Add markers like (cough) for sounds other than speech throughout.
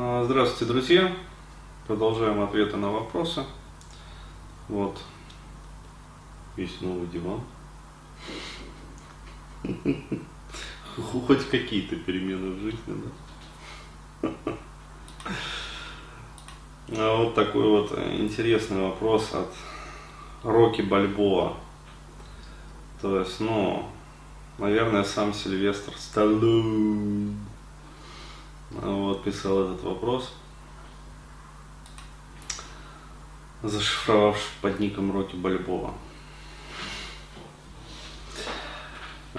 А, здравствуйте, друзья! Продолжаем ответы на вопросы. Вот. Есть новый диван. Хоть какие-то перемены в жизни, да? А вот такой вот интересный вопрос от Рокки Бальбоа. То есть, ну, наверное, сам Сильвестр Сталлоне вот писал этот вопрос, зашифровавший под ником Рокки Бальбоа.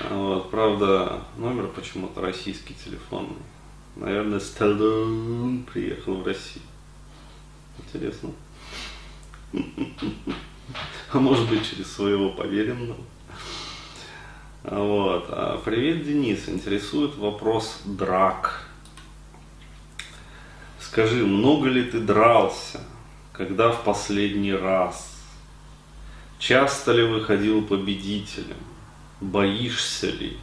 Вот, правда, номер почему-то российский телефонный. Наверное, Сталлоне приехал в Россию. Интересно. А может быть через своего поверенного. Вот. А, привет, Денис. Интересует вопрос драк. Скажи, много ли ты дрался? Когда в последний раз? Часто ли выходил победителем? Боишься ли?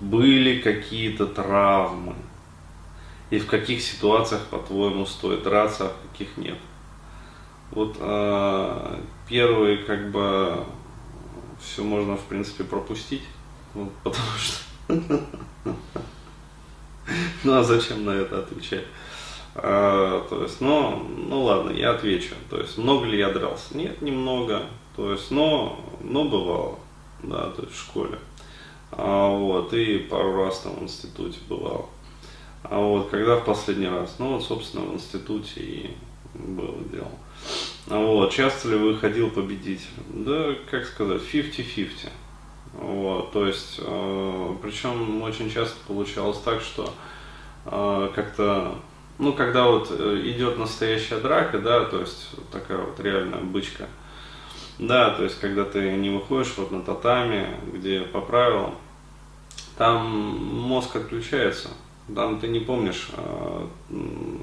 Были какие-то травмы? И в каких ситуациях, по-твоему, стоит драться, а в каких нет? Вот э, первый, как бы, все можно, в принципе, пропустить, вот, (laughs) потому что... Ну а зачем на это отвечать? А, то есть, ну, ну ладно, я отвечу. То есть, много ли я дрался? Нет, немного. То есть, но, но бывало, да, то есть в школе. А, вот, и пару раз там в институте бывал. А вот, когда в последний раз? Ну, вот, собственно, в институте и было дело. А вот, часто ли выходил победитель? Да, как сказать, 50-50. Вот, то есть, э, причем очень часто получалось так, что э, как-то ну, когда вот э, идет настоящая драка, да, то есть такая вот реальная бычка, да, то есть когда ты не выходишь вот на татами, где по правилам, там мозг отключается, там ты не помнишь, а,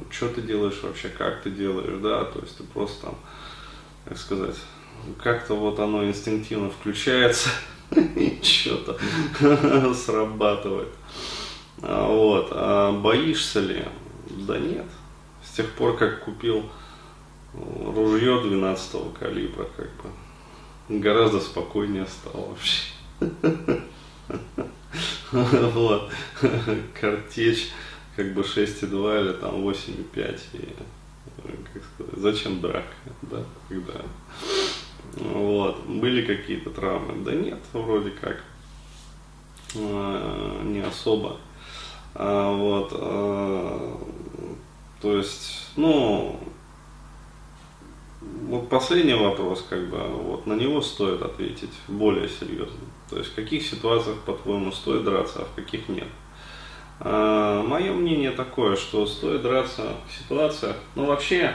что ты делаешь вообще, как ты делаешь, да, то есть ты просто там, как сказать, как-то вот оно инстинктивно включается (laughs) и что-то (laughs) срабатывает. А, вот. А боишься ли? Да нет. С тех пор, как купил ружье 12 калибра, как бы гораздо спокойнее стало вообще. (laughs) Вот. Картечь как бы 6,2 или там 8,5. И, как сказать, зачем драка, да, когда... Вот. Были какие-то травмы? Да нет, вроде как. А, не особо. А, вот, а, то есть, ну, вот последний вопрос, как бы, вот на него стоит ответить более серьезно. То есть, в каких ситуациях, по-твоему, стоит драться, а в каких нет. А, мое мнение такое, что стоит драться в ситуациях, ну, вообще,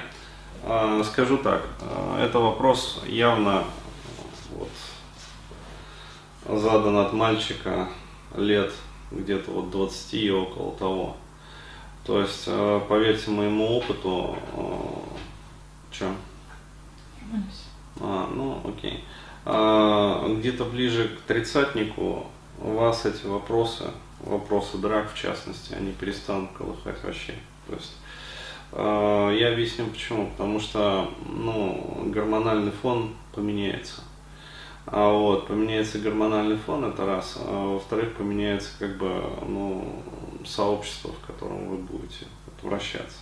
а, скажу так, а, это вопрос явно вот, задан от мальчика лет где-то вот 20 и около того. То есть, э, поверьте моему опыту, э, что? А, ну, окей. А, где-то ближе к тридцатнику у вас эти вопросы, вопросы драк в частности, они перестанут колыхать вообще. То есть, э, я объясню почему. Потому что, ну, гормональный фон поменяется. А вот, поменяется гормональный фон, это раз. А во-вторых, поменяется как бы, ну, сообщество, в котором вы будете вращаться.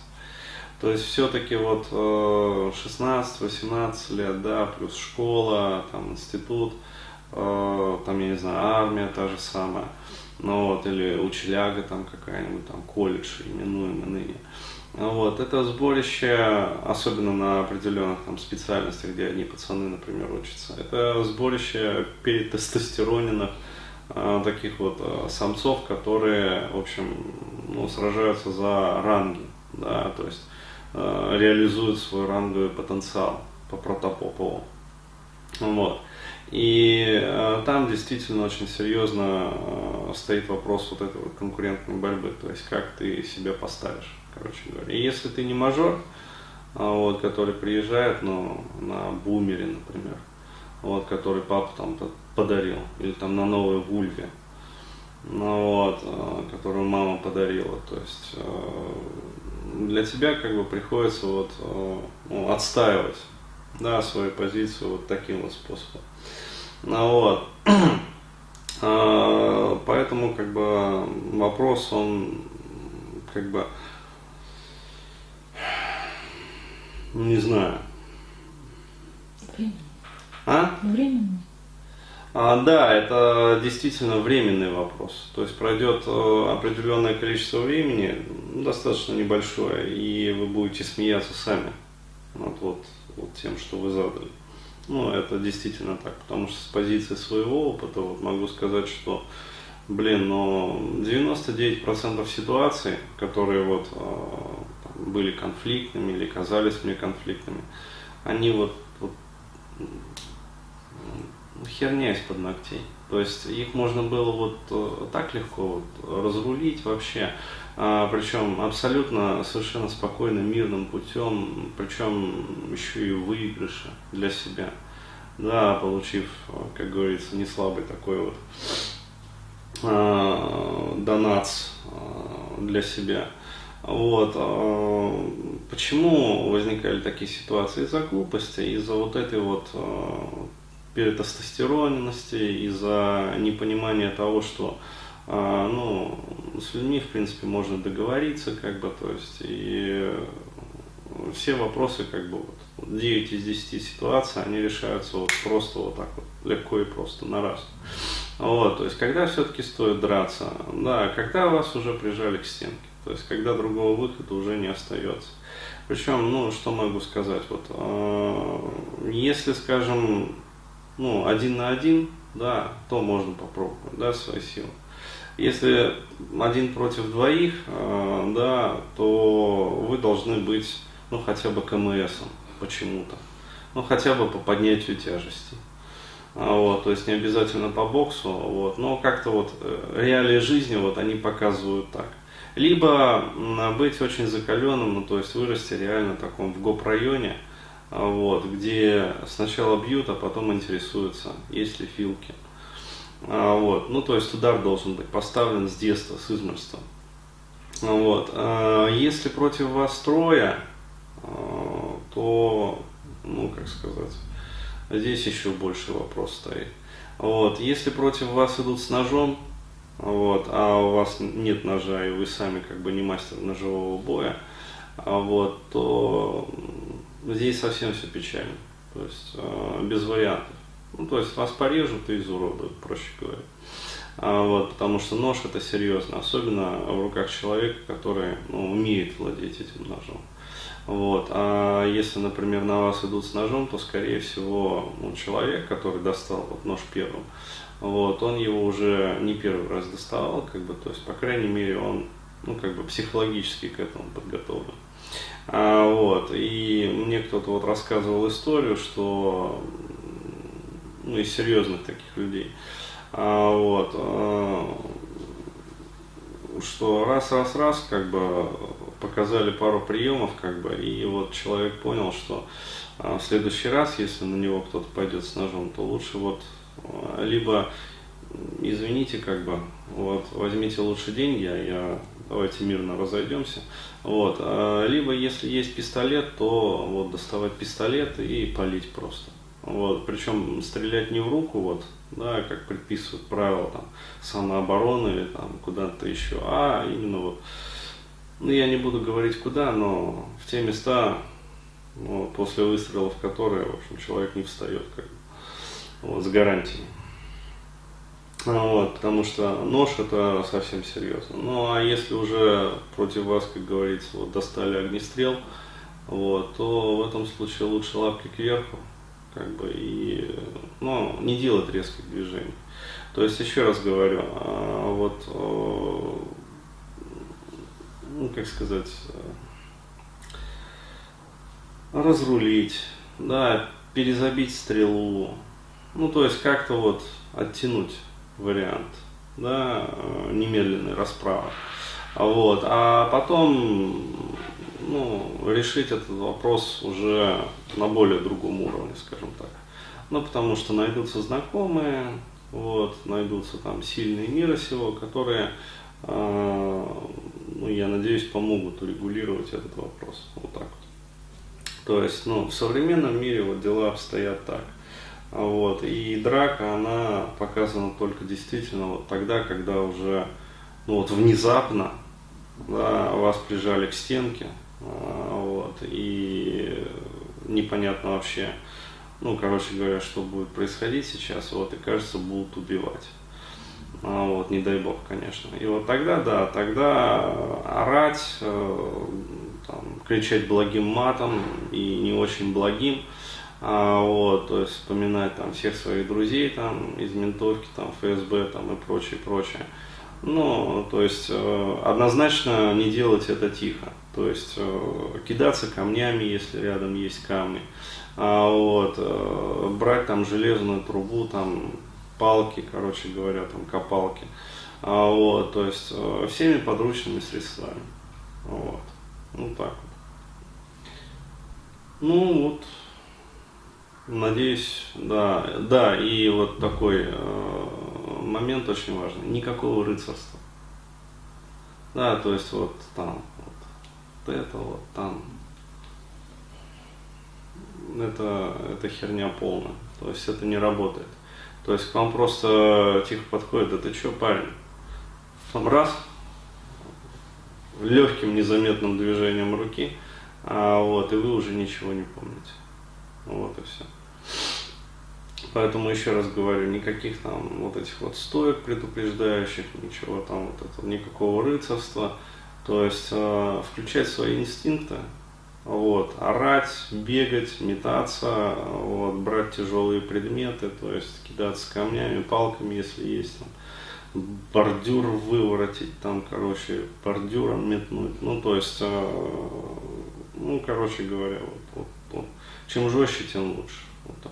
То есть все-таки вот 16-18 э, лет, да, плюс школа, там институт, э, там, я не знаю, армия та же самая, ну вот, или учеляга там какая-нибудь, там колледж, именуемый ныне. Вот, это сборище, особенно на определенных там, специальностях, где одни пацаны, например, учатся, это сборище перетестостероненных э, таких вот э, самцов, которые, в общем, ну, сражаются за ранги, да, то есть э, реализуют свой ранговый потенциал по протопопову. Вот. И э, там действительно очень серьезно э, стоит вопрос вот этой вот конкурентной борьбы, то есть как ты себя поставишь короче говоря. И если ты не мажор, а, вот, который приезжает ну, на бумере, например, вот, который папа там подарил, или там на новой вульве, ну, вот, а, которую мама подарила, то есть, для тебя как бы приходится вот э, ну, отстаивать да, свою позицию вот таким вот способом. Ну, вот. (clears throat) А, поэтому как бы вопрос, он как бы, не знаю. Временно. А? Временно. А, да, это действительно временный вопрос. То есть пройдет э, определенное количество времени, ну, достаточно небольшое, и вы будете смеяться сами над вот, вот тем, что вы задали. Ну, это действительно так, потому что с позиции своего опыта вот могу сказать, что, блин, но 99% ситуаций, которые вот э, были конфликтными или казались мне конфликтными, они вот, вот херня из-под ногтей. То есть их можно было вот э, так легко вот разрулить вообще, а, причем абсолютно совершенно спокойным, мирным путем, причем еще и выигрыша для себя. Да, получив, как говорится, не слабый такой вот э, донац э, для себя. Вот. Почему возникали такие ситуации? Из-за глупости, из-за вот этой вот э, перетестостероненности, из-за непонимания того, что ну, с людьми, в принципе, можно договориться, как бы, то есть, и все вопросы, как бы, вот, 9 из 10 ситуаций, они решаются вот просто вот так вот, легко и просто, на раз. Вот, то есть, когда все-таки стоит драться, да, когда вас уже прижали к стенке, то есть, когда другого выхода уже не остается. Причем, ну, что могу сказать, вот, э, если, скажем, ну, один на один, да, то можно попробовать, да, свои силы. Если один против двоих, э, да, то вы должны быть, ну, хотя бы КМСом почему-то. Ну, хотя бы по поднятию тяжести. А, вот, то есть не обязательно по боксу, вот, но как-то вот э, реалии жизни вот они показывают так. Либо быть очень закаленным, ну то есть вырасти реально таком в гоп-районе, а, вот, где сначала бьют, а потом интересуются, есть ли филки. А, вот, ну, то есть удар должен быть поставлен с детства, с измольства. А, вот. Если против вас трое, то, ну, как сказать, здесь еще больше вопрос стоит. Вот. Если против вас идут с ножом, вот, а у вас нет ножа, и вы сами как бы не мастер ножевого боя, вот, то здесь совсем все печально. То есть без вариантов. Ну, то есть вас порежут и изуродуют, проще говоря. А, вот, потому что нож это серьезно, особенно в руках человека, который ну, умеет владеть этим ножом. Вот. А если, например, на вас идут с ножом, то, скорее всего, ну, человек, который достал вот, нож первым, вот, он его уже не первый раз доставал, как бы, то есть, по крайней мере, он ну, как бы психологически к этому подготовлен. А, вот, и мне кто-то вот рассказывал историю, что ну, из серьезных таких людей, а, вот, а, что раз, раз, раз, как бы показали пару приемов, как бы, и вот человек понял, что а, в следующий раз, если на него кто-то пойдет с ножом, то лучше вот а, либо извините, как бы, вот, возьмите лучше деньги, а я давайте мирно разойдемся. Вот. А, либо если есть пистолет, то вот доставать пистолет и палить просто. Вот. Причем стрелять не в руку, вот, да, как предписывают правила там, самообороны или там куда-то еще, а именно вот, ну я не буду говорить куда, но в те места, вот, после выстрелов которые, в общем, человек не встает, как бы, вот, с гарантией. Вот, потому что нож это совсем серьезно. Ну а если уже против вас, как говорится, вот достали огнестрел, вот, то в этом случае лучше лапки кверху, как бы, и ну, не делать резких движений. То есть, еще раз говорю, а, вот, ну, как сказать, разрулить, да, перезабить стрелу, ну, то есть, как-то вот оттянуть вариант, да, э, немедленной расправы. Вот. А потом ну, решить этот вопрос уже на более другом уровне, скажем так. Ну, потому что найдутся знакомые, вот, найдутся там сильные мира сего, которые э, ну, я надеюсь, помогут урегулировать этот вопрос. Вот так вот. То есть, ну, в современном мире вот дела обстоят так. Вот. И драка, она показана только действительно вот тогда, когда уже ну, вот внезапно да, вас прижали к стенке, вот, и непонятно вообще, ну, короче говоря, что будет происходить сейчас, вот, и кажется, будут убивать. А, вот, не дай бог, конечно. И вот тогда, да, тогда орать, э, там, кричать благим матом и не очень благим, а, вот, то есть вспоминать там всех своих друзей там из ментовки, там ФСБ там и прочее, прочее. Ну, то есть э, однозначно не делать это тихо. То есть э, кидаться камнями, если рядом есть камни. А, вот, э, брать там железную трубу, там палки, короче говоря, там копалки. А, вот, то есть э, всеми подручными средствами. Вот. Ну так вот. Ну вот, надеюсь, да, да, и вот такой э, момент очень важный. Никакого рыцарства. Да, то есть вот там, это вот там. Это, это херня полная. То есть это не работает. То есть к вам просто тихо подходит, да ты что, парень? Там раз, легким незаметным движением руки, а, вот, и вы уже ничего не помните. Вот и все. Поэтому еще раз говорю, никаких там вот этих вот стоек предупреждающих, ничего там вот этого, никакого рыцарства. То есть э, включать свои инстинкты, вот, орать, бегать, метаться, вот, брать тяжелые предметы, то есть кидаться камнями, палками, если есть там бордюр выворотить, там, короче, бордюром метнуть. Ну, то есть, э, ну, короче говоря, вот, вот, вот, чем жестче, тем лучше. Вот